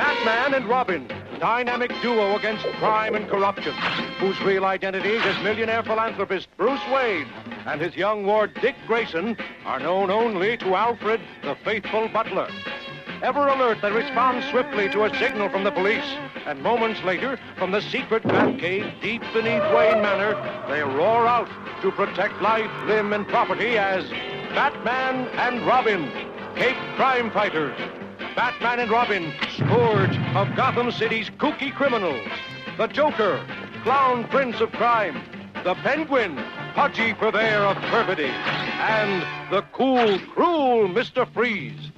Batman and Robin, dynamic duo against crime and corruption, whose real identities as millionaire philanthropist Bruce Wayne and his young ward Dick Grayson are known only to Alfred, the faithful butler. Ever alert, they respond swiftly to a signal from the police, and moments later, from the secret Batcave deep beneath Wayne Manor, they roar out to protect life, limb, and property as Batman and Robin, Cape Crime Fighters. Batman and Robin, scourge of Gotham City's kooky criminals. The Joker, clown prince of crime. The Penguin, pudgy purveyor of perfidy. And the cool, cruel Mr. Freeze.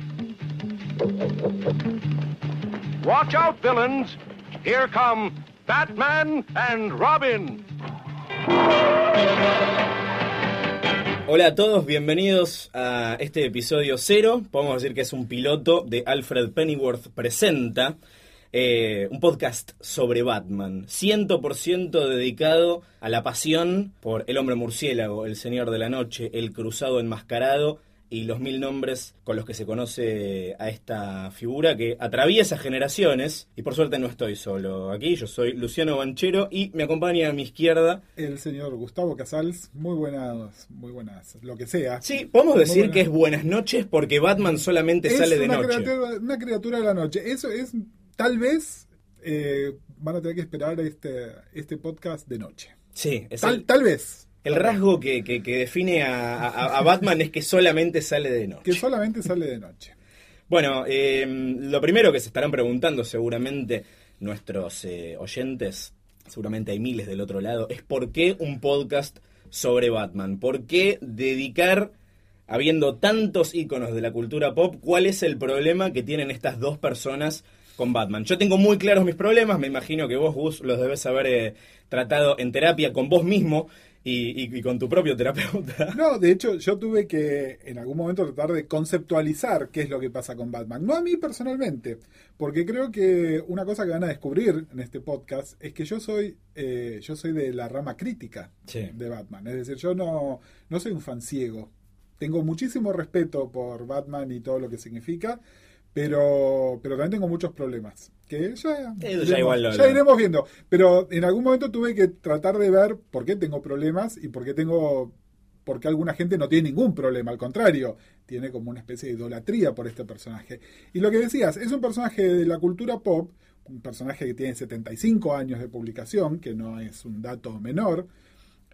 Watch out, villains. Here come Batman and Robin. Hola a todos, bienvenidos a este episodio cero. Podemos decir que es un piloto de Alfred Pennyworth Presenta, eh, un podcast sobre Batman, 100% dedicado a la pasión por el hombre murciélago, el señor de la noche, el cruzado enmascarado y los mil nombres con los que se conoce a esta figura que atraviesa generaciones. Y por suerte no estoy solo aquí, yo soy Luciano Banchero y me acompaña a mi izquierda El señor Gustavo Casals, muy buenas, muy buenas, lo que sea. Sí, podemos decir que es buenas noches porque Batman solamente Es sale de una noche. Criatura, una criatura de la noche. Eso es, tal vez, eh, van a tener que esperar este, este podcast de noche. Sí, es Tal, el, tal vez. El rasgo que, que- que define a, a- a Batman es que solamente sale de noche. Que solamente sale de noche. Bueno, eh, lo primero que se estarán preguntando seguramente nuestros eh, oyentes, seguramente hay miles del otro lado, es por qué un podcast sobre Batman. ¿Por qué dedicar, habiendo tantos íconos de la cultura pop, cuál es el problema que tienen estas dos personas con Batman? Yo tengo muy claros mis problemas, me imagino que vos, Gus, los debes haber eh, tratado en terapia con vos mismo y, y- y con tu propio terapeuta. No, de hecho, yo tuve que en algún momento tratar de conceptualizar qué es lo que pasa con Batman. No a mí personalmente, porque creo que una cosa que van a descubrir en este podcast es que yo soy, eh, yo soy de la rama crítica Sí. de Batman. Es decir, yo no, no soy un fan ciego. Tengo muchísimo respeto por Batman y todo lo que significa, pero, pero también tengo muchos problemas. Que ya, Eso ya igual lo- ya iremos viendo. Pero en algún momento tuve que tratar de ver por qué tengo problemas y por qué tengo. Porque alguna gente no tiene ningún problema, al contrario, tiene como una especie de idolatría por este personaje. Y lo que decías, es un personaje de la cultura pop, un personaje que tiene 75 años de publicación, que no es un dato menor.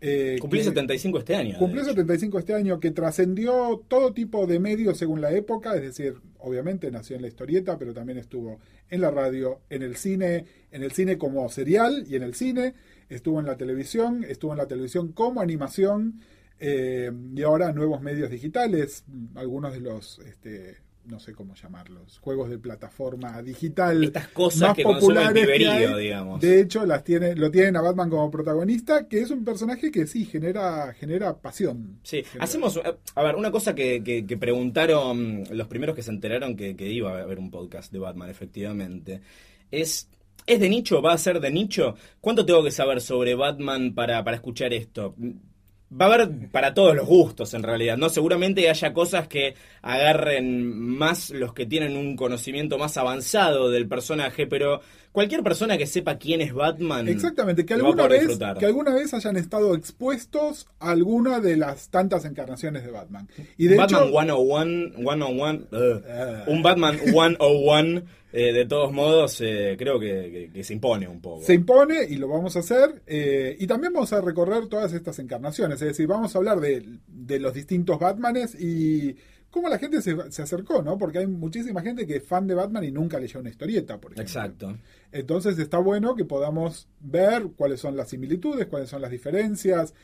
Eh, Cumplí que- 75 este año. Cumplió hecho. 75 este año, que trascendió todo tipo de medios según la época, es decir, obviamente nació en la historieta, pero también estuvo en la radio, en el cine, en el cine como serial y en el cine, estuvo en la televisión, estuvo en la televisión como animación eh, y ahora nuevos medios digitales, algunos de los, este, no sé cómo llamarlos, juegos de plataforma digital Estas cosas más que consume el populares que piberío, hay. digamos. De hecho, las tiene, lo tienen a Batman como protagonista, que es un personaje que sí genera, genera pasión. Sí, Genera- hacemos, eh, a ver, una cosa que, que- que preguntaron los primeros que se enteraron que, que iba a haber un podcast de Batman, efectivamente, es, ¿es de nicho? ¿Va a ser de nicho? ¿Cuánto tengo que saber sobre Batman para, para escuchar esto? Va a haber para todos los gustos, en realidad, ¿no? Seguramente haya cosas que agarren más los que tienen un conocimiento más avanzado del personaje, pero cualquier persona que sepa quién es Batman... Exactamente, que alguna, vez, que alguna vez hayan estado expuestos a alguna de las tantas encarnaciones de Batman. Y de Batman hecho, 101, 101, ugh. Ah. un Batman 101, eh, de todos modos, eh, creo que, que- que se impone un poco. se impone y lo vamos a hacer. eh, y también vamos a recorrer todas estas encarnaciones. Es decir, vamos a hablar de, de los distintos Batmanes y cómo la gente se, se acercó, ¿no? Porque hay muchísima gente que es fan de Batman y nunca leyó una historieta, por ejemplo. Exacto. Entonces está bueno que podamos ver cuáles son las similitudes, cuáles son las diferencias,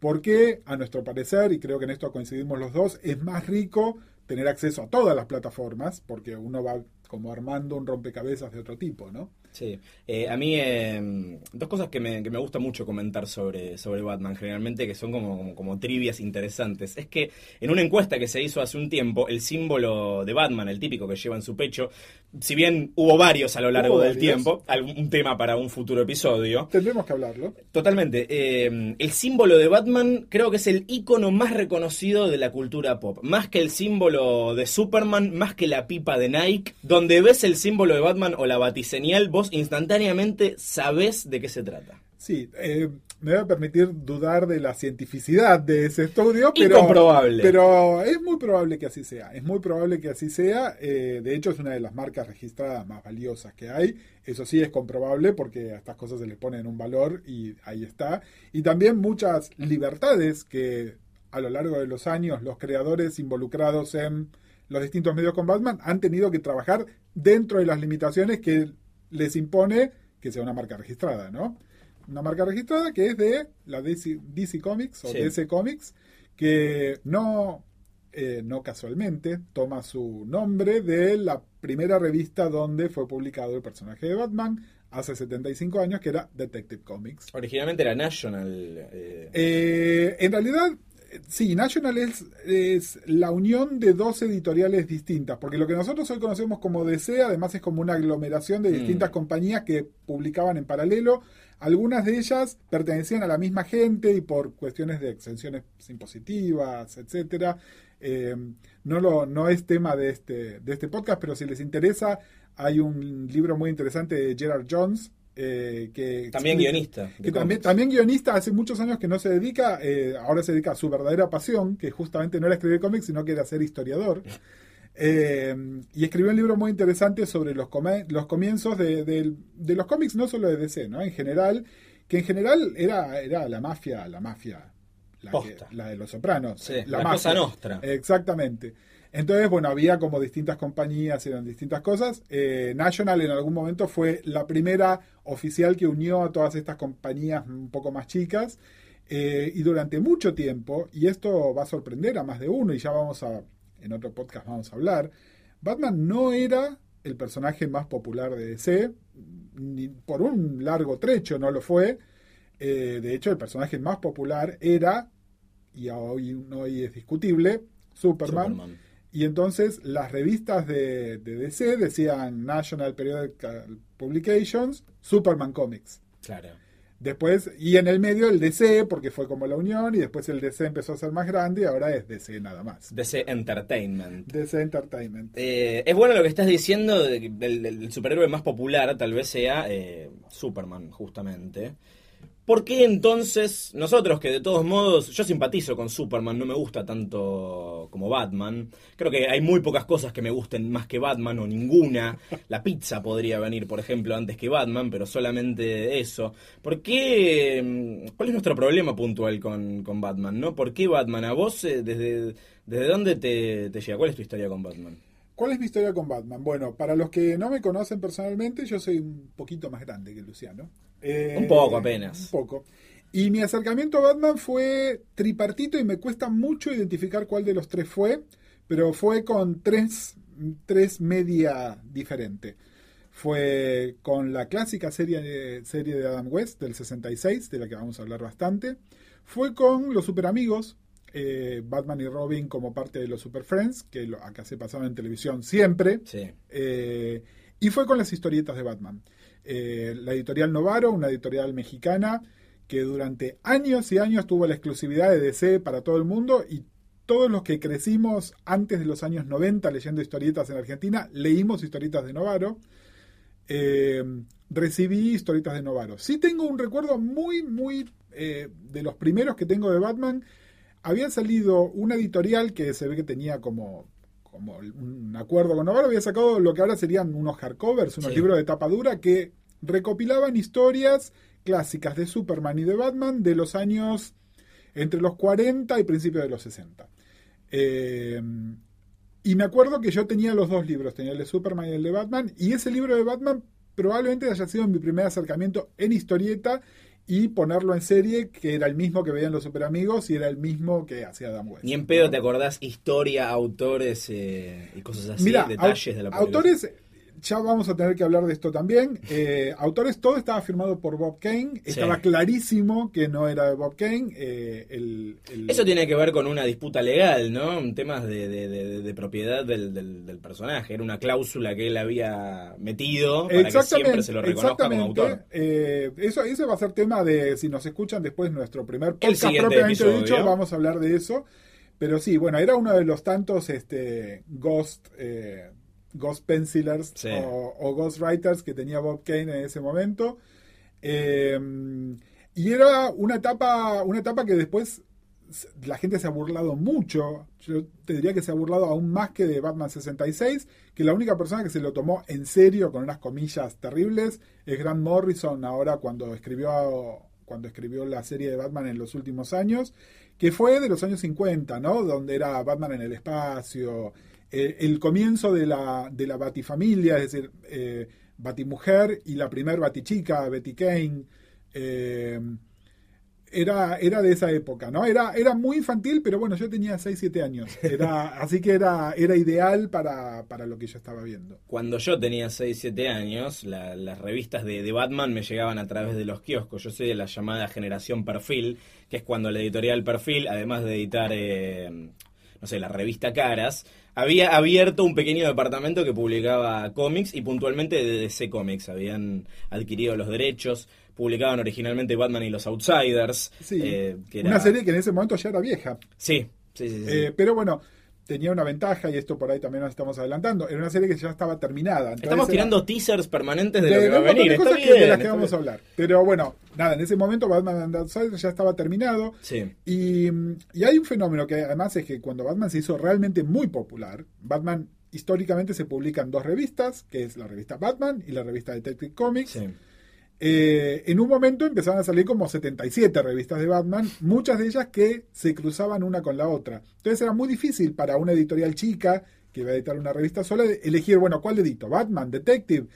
por qué, a nuestro parecer, y creo que en esto coincidimos los dos, es más rico tener acceso a todas las plataformas, porque uno va como armando un rompecabezas de otro tipo, ¿no? Sí, eh, a mí eh, dos cosas que me, que me gusta mucho comentar sobre, sobre Batman, generalmente que son como, como, como trivias interesantes. Es que en una encuesta que se hizo hace un tiempo, el símbolo de Batman, el típico que lleva en su pecho, si bien hubo varios a lo largo del varios. tiempo, algún tema para un futuro episodio, Tendremos que hablarlo. Totalmente. Eh, el símbolo de Batman creo que es el icono más reconocido de la cultura pop. Más que el símbolo de Superman, más que la pipa de Nike. Donde ves el símbolo de Batman o la batiseñal, vos instantáneamente sabés de qué se trata. Sí, eh, me voy a permitir dudar de la cientificidad de ese estudio, pero, Incomprobable. pero es muy probable que así sea. Es muy probable que así sea. eh, de hecho, es una de las marcas registradas más valiosas que hay. Eso sí es comprobable porque a estas cosas se les ponen un valor y ahí está. Y también muchas libertades que a lo largo de los años los creadores involucrados en los distintos medios con Batman han tenido que trabajar dentro de las limitaciones que les impone que sea una marca registrada, ¿no? Una marca registrada que es de la DC, DC Comics o Sí. DC Comics, que no, eh, no casualmente toma su nombre de la primera revista donde fue publicado el personaje de Batman hace 75 años, que era Detective Comics. Originalmente era National. eh, Eh, en realidad, sí, National es, es la unión de dos editoriales distintas, porque lo que nosotros hoy conocemos como DC, además es como una aglomeración de Mm. distintas compañías que publicaban en paralelo. Algunas de ellas pertenecían a la misma gente y por cuestiones de exenciones impositivas, etcétera. eh, no, lo, no es tema de este, de este podcast, pero si les interesa, hay un libro muy interesante de Gerard Jones. Eh, que también guionista. que también, también guionista, hace muchos años que no se dedica, eh, ahora se dedica a su verdadera pasión, que justamente no era escribir cómics, sino que era ser historiador. Eh, y escribió un libro muy interesante sobre los, los comienzos de, los cómics, no solo de DC, ¿no? En general, que en general era, era la mafia, la mafia, la, que- la de los sopranos. Sí, la, la mafia. cosa nostra. Exactamente. Entonces, bueno, había como distintas compañías, eran distintas cosas. Eh, National en algún momento fue la primera oficial que unió a todas estas compañías un poco más chicas. Eh, y durante mucho tiempo, y esto va a sorprender a más de uno, y ya vamos a, en otro podcast vamos a hablar, Batman no era el personaje más popular de DC, ni por un largo trecho no lo fue. Eh, de hecho, el personaje más popular era, y hoy, hoy es discutible, Superman. Superman. Y entonces las revistas de, de DC decían National Periodical Publications, Superman Comics. Claro. Después, y en el medio el DC, porque fue como la unión, y después el DC empezó a ser más grande y ahora es DC nada más. DC Entertainment. DC Entertainment. Eh, es bueno lo que estás diciendo de que el, el superhéroe más popular tal vez sea eh, Superman, justamente. ¿Por qué entonces nosotros que de todos modos yo simpatizo con Superman, no me gusta tanto como Batman? Creo que hay muy pocas cosas que me gusten más que Batman o ninguna. La pizza podría venir, por ejemplo, antes que Batman, pero solamente eso. ¿Por qué? mm, ¿Cuál es nuestro problema puntual con, con Batman? ¿no? ¿Por qué Batman? ¿A vos eh, desde, desde dónde te, te llega? ¿Cuál es tu historia con Batman? ¿Cuál es mi historia con Batman? Bueno, para los que no me conocen personalmente, yo soy un poquito más grande que Luciano. Eh, Un poco apenas. Un poco. Y mi acercamiento a Batman fue tripartito y me cuesta mucho identificar cuál de los tres fue, pero fue con tres, tres media diferente. Fue con la clásica serie, serie de Adam West del 66, de la que vamos a hablar bastante. Fue con los Super Amigos, eh, Batman y Robin como parte de los Super Friends, que lo- acá se pasaba en televisión siempre. Sí. Eh, y fue con las historietas de Batman. Eh, la editorial Novaro, una editorial mexicana que durante años y años tuvo la exclusividad de DC para todo el mundo y todos los que crecimos antes de los años 90 leyendo historietas en Argentina, leímos historietas de Novaro. Eh, recibí historietas de Novaro. Sí tengo un recuerdo muy, muy eh, de los primeros que tengo de Batman. Había salido una editorial que se ve que tenía como, como un acuerdo con Novaro, había sacado lo que ahora serían unos hardcovers, unos Sí. libros de tapa dura que recopilaban historias clásicas de Superman y de Batman de los años entre los 40 y principios de los 60. Eh, y me acuerdo que yo tenía los dos libros, tenía el de Superman y el de Batman, y ese libro de Batman probablemente haya sido mi primer acercamiento en historieta y ponerlo en serie, que era el mismo que veían los super amigos y era el mismo que hacía Dan West. Ni en pedo te acordás historia, autores eh, y cosas así, detalles de la autores, ya vamos a tener que hablar de esto también. Eh, autores, todo estaba firmado por Bob Kane. Estaba clarísimo que no era de Bob Kane. Eh, el, Eso tiene que ver con una disputa legal, ¿no? Temas de, de, propiedad del, del, personaje. Era una cláusula que él había metido para que siempre se lo reconozca como autor. Eh, eso, ese va a ser tema de, si nos escuchan después, nuestro primer podcast propiamente dicho, vamos a hablar de eso. Pero sí, bueno, era uno de los tantos este, Ghost eh, Ghost Pencilers o, Ghost Writers que tenía Bob Kane en ese momento. Eh, y era una etapa, una etapa que después la gente se ha burlado mucho. Yo te diría que se ha burlado aún más que de Batman 66, que la única persona que se lo tomó en serio, con unas comillas terribles, es Grant Morrison ahora cuando escribió, cuando escribió la serie de Batman en los últimos años, que fue de los años 50, ¿no? Donde era Batman en el espacio, eh, el comienzo de la, de la Batifamilia, es decir, eh, Batimujer y la primer Batichica, Betty Kane, eh, era, era de esa época, ¿no? Era, era muy infantil, pero bueno, yo tenía 6, 7 años, era, así que era, era ideal para, para lo que yo estaba viendo. Cuando yo tenía 6, 7 años, las revistas de, de, Batman me llegaban a través de los kioscos, yo soy de la llamada generación Perfil, que es cuando la editorial Perfil, además de editar, no sé, la revista Caras, había abierto un pequeño departamento que publicaba cómics y puntualmente de DC Comics. Habían adquirido los derechos, publicaban originalmente Batman y los Outsiders. Eh, una serie que en ese momento ya era vieja. Sí, sí, sí. Eh, pero bueno, tenía una ventaja, y esto por ahí también nos estamos adelantando, era una serie que ya estaba terminada. estamos tirando teasers permanentes de, lo que va a venir. De de las que vamos a hablar. Pero bueno, nada, en ese momento Batman and ya estaba terminado. Sí. Y, y hay un fenómeno que además es que cuando Batman se hizo realmente muy popular, Batman históricamente se publican dos revistas, que es la revista Batman y la revista Detective Comics. Sí. Eh, en un momento empezaron a salir como 77 revistas de Batman, muchas de ellas que se cruzaban una con la otra. Entonces era muy difícil para una editorial chica que iba a editar una revista sola elegir, bueno, ¿cuál edito? Batman, Detective,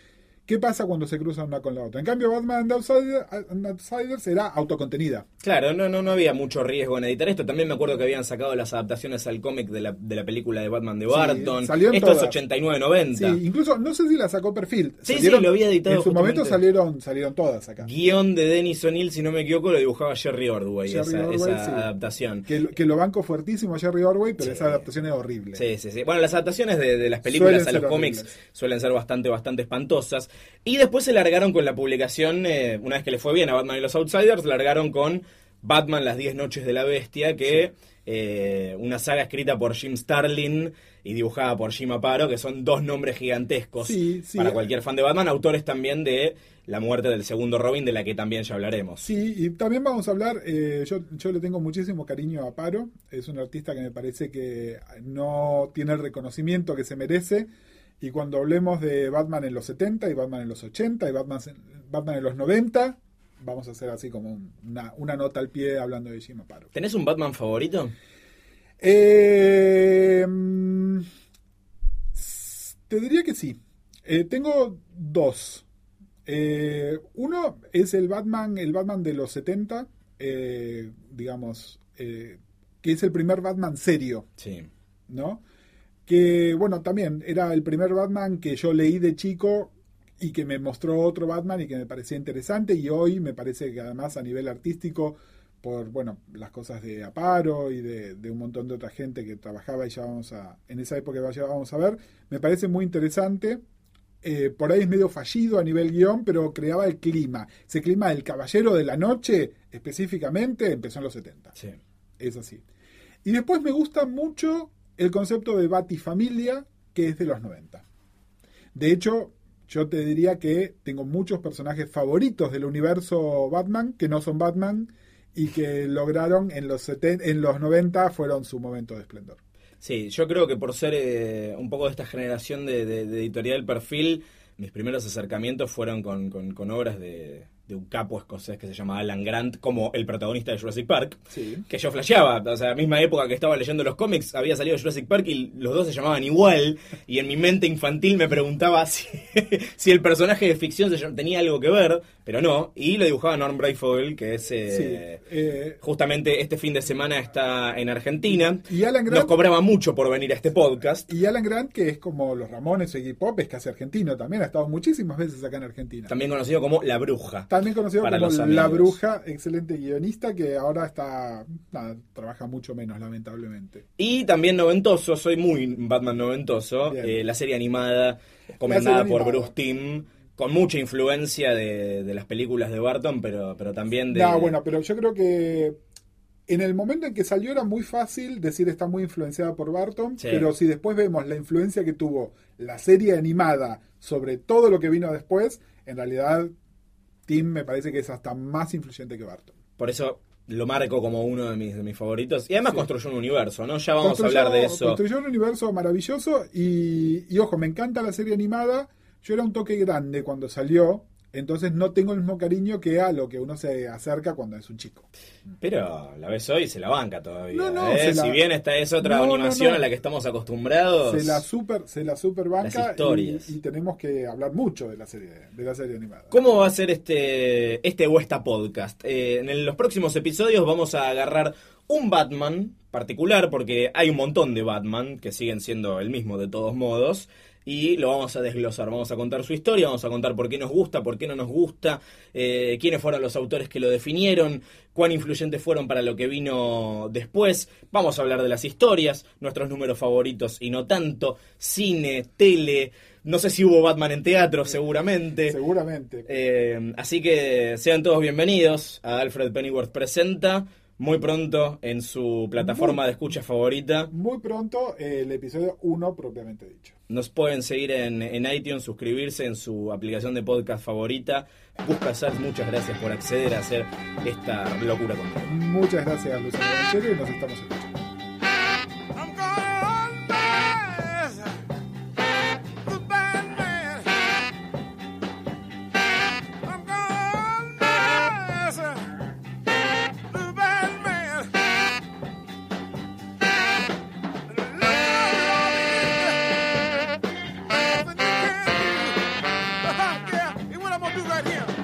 ¿Qué pasa cuando se cruzan una con la otra? En cambio, Batman and Outsiders, era autocontenida. Claro, no, no, no había mucho riesgo en editar esto. También me acuerdo que habían sacado las adaptaciones al cómic de la, de la película de Batman de Barton. Sí, esto es 89-90. Sí, incluso no sé si la sacó Perfil. Sí, sí, lo había editado. En su momento salieron, salieron todas acá. Guión de Dennis O'Neill, si no me equivoco, lo dibujaba Jerry Ordway, esa, adaptación. Que, que, lo banco fuertísimo Jerry Ordway, pero esa adaptación es horrible. Sí, sí, sí. Bueno, las adaptaciones de, de las películas a los cómics suelen ser bastante, bastante espantosas. Y después se largaron con la publicación, eh, una vez que le fue bien a Batman y los Outsiders, largaron con Batman Las 10 Noches de la Bestia, que eh, una saga escrita por Jim Starlin y dibujada por Jim Aparo, que son dos nombres gigantescos para cualquier fan de Batman, autores también de La muerte del segundo Robin, de la que también ya hablaremos. Sí, y también vamos a hablar, eh, yo, yo le tengo muchísimo cariño a Aparo, es un artista que me parece que no tiene el reconocimiento que se merece y cuando hablemos de Batman en los 70 y Batman en los 80 y Batman, Batman en los 90, vamos a hacer así como una, nota al pie hablando de Jim Aparo. ¿Tenés un Batman favorito? Eh, te diría que sí. Eh, tengo dos. Eh, uno es el Batman, el Batman de los 70, digamos, que es el primer Batman serio. Sí. ¿No? Que bueno, también era el primer Batman que yo leí de chico y que me mostró otro Batman y que me parecía interesante y hoy me parece que además a nivel artístico por bueno las cosas de Aparo y de, un montón de otra gente que trabajaba y ya vamos a en esa época ya vamos a ver me parece muy interesante. Eh, por ahí es medio fallido a nivel guion pero creaba el clima. Ese clima del caballero de la noche específicamente empezó en los 70 sí. es así. Y después me gusta mucho el concepto de Batifamilia, que es de los 90. De hecho, yo te diría que tengo muchos personajes favoritos del universo Batman que no son Batman y que lograron en los, en los 90 fueron su momento de esplendor. Sí, yo creo que por ser eh, un poco de esta generación de, editorial perfil, mis primeros acercamientos fueron con, obras de, de un capo escocés que se llama Alan Grant como el protagonista de Jurassic Park. Sí. Que yo flasheaba, o sea, la misma época que estaba leyendo los cómics, había salido Jurassic Park y los dos se llamaban igual. Y en mi mente infantil me preguntaba si, si el personaje de ficción se llam- tenía algo que ver, pero no. Y lo dibujaba Norm Brayfogle, que es. eh, Sí, eh, Justamente este fin de semana está en Argentina. Y Alan Grant- Nos cobraba mucho por venir a este podcast. Y Alan Grant, que es como los Ramones o Iggy Pop, es casi argentino también, ha estado muchísimas veces acá en Argentina. También conocido como La Bruja. También conocido como La. Bruja, excelente guionista que ahora está, nada, trabaja mucho menos, lamentablemente. Y también noventoso, soy muy Batman noventoso. Eh, la serie animada, comandada por animada. Bruce Timm, con mucha influencia de, de las películas de Barton, pero, pero también de. No, bueno, pero yo creo que en el momento en que salió era muy fácil decir está muy influenciada por Barton, Sí. pero si después vemos la influencia que tuvo la serie animada sobre todo lo que vino después, en realidad Tim me parece que es hasta más influyente que Barton. Por eso lo marco como uno de mis, de mis favoritos. Y además Sí. construyó un universo, ¿no? Ya vamos Construyó- a hablar de eso. Construyó un universo maravilloso y, y, ojo, me encanta la serie animada. Yo era un toque grande cuando salió, entonces no tengo el mismo cariño que a lo que uno se acerca cuando es un chico. Pero la ves hoy y se la banca todavía. No, no, ¿eh? la- Si bien esta es otra No, animación a la que estamos acostumbrados. Se la super, se la super banca Las historias. y, y tenemos que hablar mucho de la serie, de la serie animada. ¿Cómo va a ser este, este Huesta Podcast? Eh, en los próximos episodios vamos a agarrar un Batman particular, porque hay un montón de Batman que siguen siendo el mismo de todos modos, y lo vamos a desglosar. Vamos a contar su historia, vamos a contar por qué nos gusta, por qué no nos gusta, eh, quiénes fueron los autores que lo definieron, cuán influyentes fueron para lo que vino después. Vamos a hablar de las historias, nuestros números favoritos y no tanto, cine, tele. No sé si hubo Batman en teatro, seguramente. Seguramente. Eh, así que sean todos bienvenidos a Alfred Pennyworth Presenta, muy pronto en su plataforma de escucha favorita. Muy pronto eh, el episodio 1 propiamente dicho. Nos pueden seguir en, en iTunes, suscribirse en su aplicación de podcast favorita. Busca Sars, muchas gracias por acceder a hacer esta locura conmigo. Muchas gracias, Luciano y nos estamos escuchando.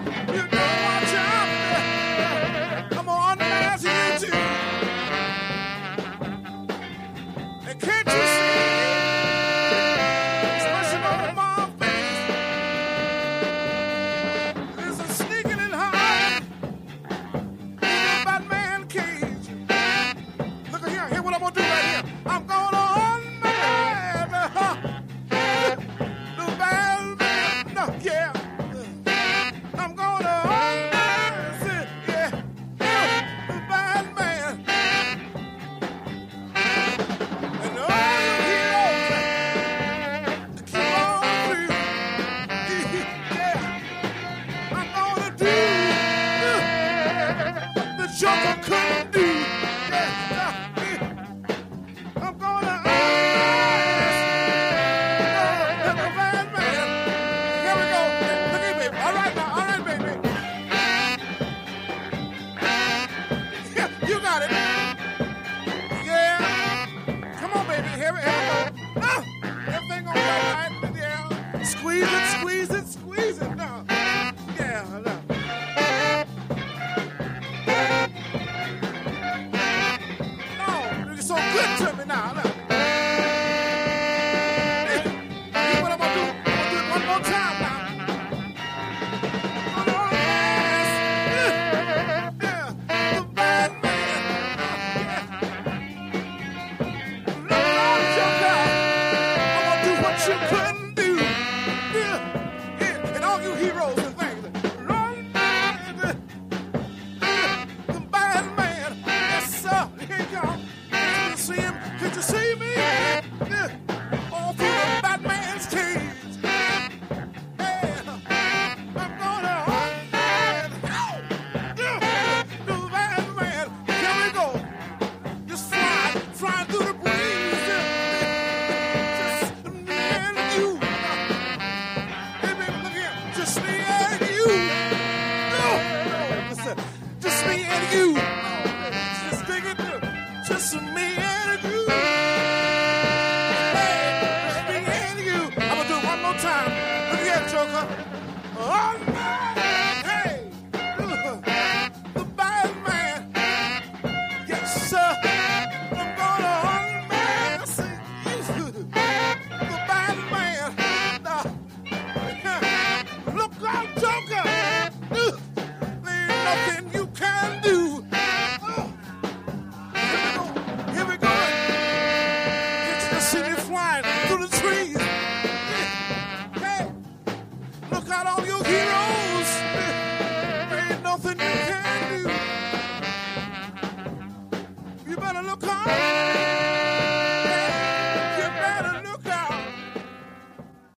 You know